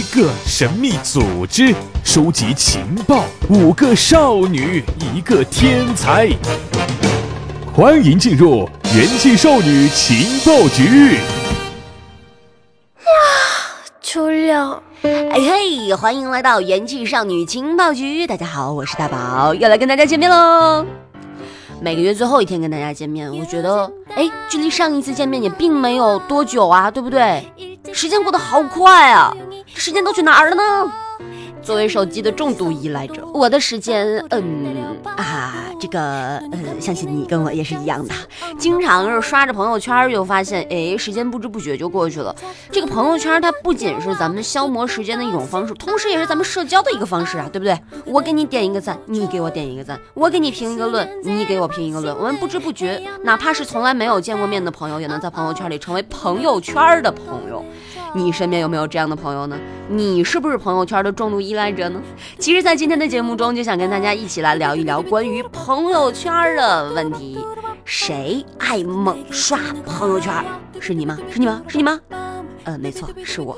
一个神秘组织，收集情报；五个少女，一个天才。欢迎进入元气少女情报局。初六，哎嘿，欢迎来到元气少女情报局。大家好，我是大宝，又来跟大家见面喽。每个月最后一天跟大家见面，我觉得，哎，距离上一次见面也并没有多久啊，对不对？时间过得好快啊，时间都去哪儿了呢？作为手机的重度依赖者，我的时间，嗯啊，这个，呃，相信你跟我也是一样的，经常是刷着朋友圈，就发现，哎，时间不知不觉就过去了。这个朋友圈它不仅是咱们消磨时间的一种方式，同时也是咱们社交的一个方式啊，对不对？我给你点一个赞，你给我点一个赞；我给你评一个论，你给我评一个论。我们不知不觉，哪怕是从来没有见过面的朋友，也能在朋友圈里成为朋友圈的朋友。你身边有没有这样的朋友呢？你是不是朋友圈的重度依赖者呢？其实，在今天的节目中，就想跟大家一起来聊一聊关于朋友圈的问题。谁爱猛刷朋友圈？是你吗？是你吗？是你吗？嗯，没错，是我。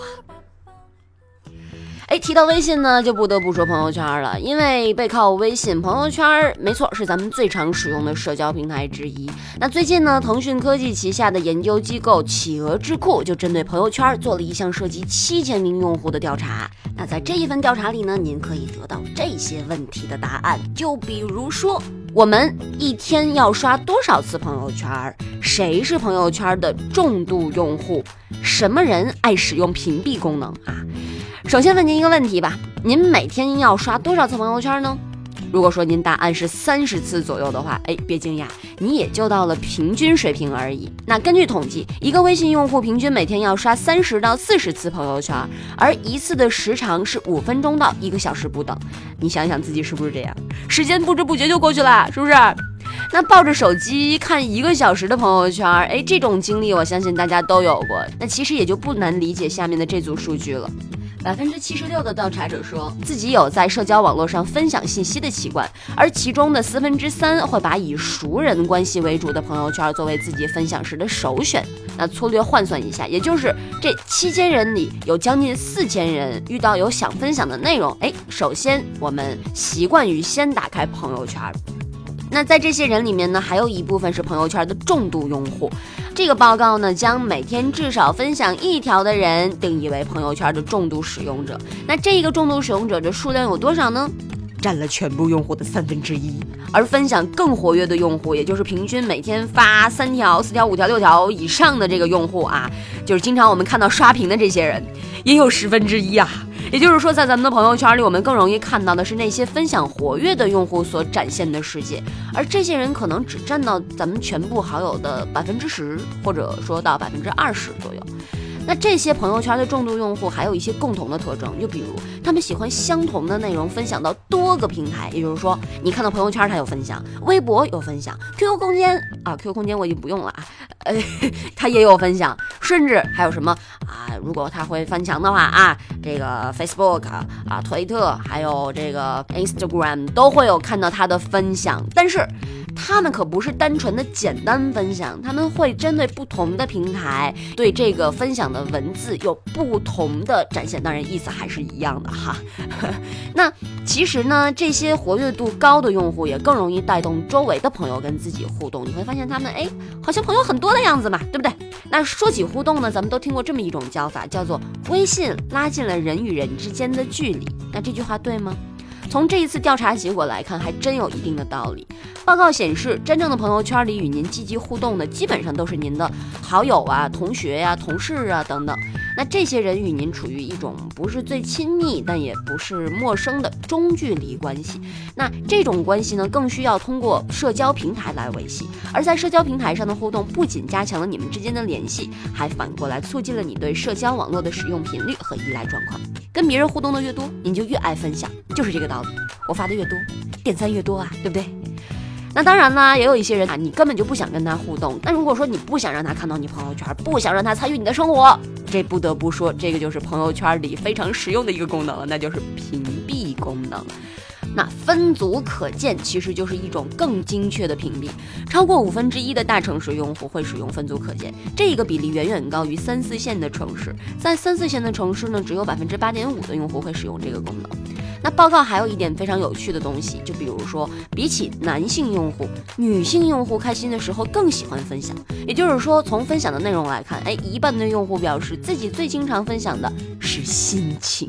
哎，提到微信呢，就不得不说朋友圈了，因为背靠微信，朋友圈没错是咱们最常使用的社交平台之一。那最近呢，腾讯科技旗下的研究机构企鹅智库就针对朋友圈做了一项涉及七千名用户的调查。那在这一份调查里呢，您可以得到这些问题的答案，就比如说，我们一天要刷多少次朋友圈？谁是朋友圈的重度用户？什么人爱使用屏蔽功能啊？首先问您一个问题吧，您每天要刷多少次朋友圈呢？如果说您答案是三十次左右的话，哎，别惊讶，你也就到了平均水平而已。那根据统计，一个微信用户平均每天要刷三十到四十次朋友圈，而一次的时长是五分钟到一个小时不等。你想想自己是不是这样？时间不知不觉就过去了，是不是？那抱着手机看一个小时的朋友圈，哎，这种经历我相信大家都有过。那其实也就不难理解下面的这组数据了。百分之七十六的调查者说自己有在社交网络上分享信息的习惯，而其中的四分之三会把以熟人关系为主的朋友圈作为自己分享时的首选。那粗略换算一下，也就是这七千人里有将近四千人遇到有想分享的内容，哎，首先我们习惯于先打开朋友圈。那在这些人里面呢，还有一部分是朋友圈的重度用户。这个报告呢，将每天至少分享一条的人定义为朋友圈的重度使用者。那这个重度使用者的数量有多少呢？占了全部用户的三分之一。而分享更活跃的用户，也就是平均每天发三条、四条、五条、六条以上的这个用户啊，就是经常我们看到刷屏的这些人，也有十分之一啊。也就是说，在咱们的朋友圈里，我们更容易看到的是那些分享活跃的用户所展现的世界，而这些人可能只占到咱们全部好友的百分之十，或者说到百分之二十左右。那这些朋友圈的重度用户还有一些共同的特征，就比如他们喜欢相同的内容分享到多个平台，也就是说，你看到朋友圈他有分享，微博有分享，QQ 空间啊，QQ 空间我已经不用了啊，呃，他也有分享，甚至还有什么啊？如果他会翻墙的话啊，这个 Facebook 啊、推特还有这个 Instagram 都会有看到他的分享，但是。他们可不是单纯的简单分享，他们会针对不同的平台，对这个分享的文字有不同的展现，当然意思还是一样的哈。那其实呢，这些活跃度高的用户也更容易带动周围的朋友跟自己互动，你会发现他们哎，好像朋友很多的样子嘛，对不对？那说起互动呢，咱们都听过这么一种叫法，叫做微信拉近了人与人之间的距离。那这句话对吗？从这一次调查结果来看，还真有一定的道理。报告显示，真正的朋友圈里与您积极互动的，基本上都是您的好友啊、同学呀、同事啊等等。那这些人与您处于一种不是最亲密，但也不是陌生的中距离关系。那这种关系呢，更需要通过社交平台来维系。而在社交平台上的互动，不仅加强了你们之间的联系，还反过来促进了你对社交网络的使用频率和依赖状况。跟别人互动的越多，您就越爱分享，就是这个道理。我发的越多，点赞越多啊，对不对？那当然啦，也有一些人啊，你根本就不想跟他互动。那如果说你不想让他看到你朋友圈，不想让他参与你的生活，这不得不说，这个就是朋友圈里非常实用的一个功能了，那就是屏蔽功能。那分组可见其实就是一种更精确的屏蔽，超过五分之一的大城市用户会使用分组可见，这个比例远远高于三四线的城市。在三四线的城市呢，只有百分之八点五的用户会使用这个功能。那报告还有一点非常有趣的东西，就比如说，比起男性用户，女性用户开心的时候更喜欢分享。也就是说，从分享的内容来看，哎，一半的用户表示自己最经常分享的是心情。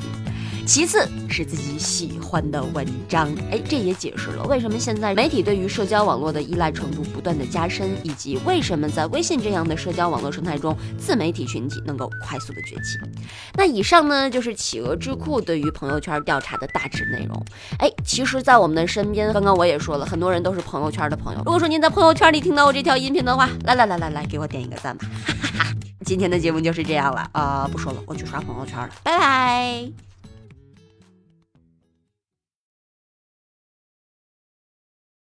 其次是自己喜欢的文章，哎，这也解释了为什么现在媒体对于社交网络的依赖程度不断的加深，以及为什么在微信这样的社交网络生态中，自媒体群体能够快速的崛起。那以上呢，就是企鹅智库对于朋友圈调查的大致内容。哎，其实，在我们的身边，刚刚我也说了，很多人都是朋友圈的朋友。如果说您在朋友圈里听到我这条音频的话，来来来来来，给我点一个赞吧。哈哈哈今天的节目就是这样了啊，不说了，我去刷朋友圈了，拜拜。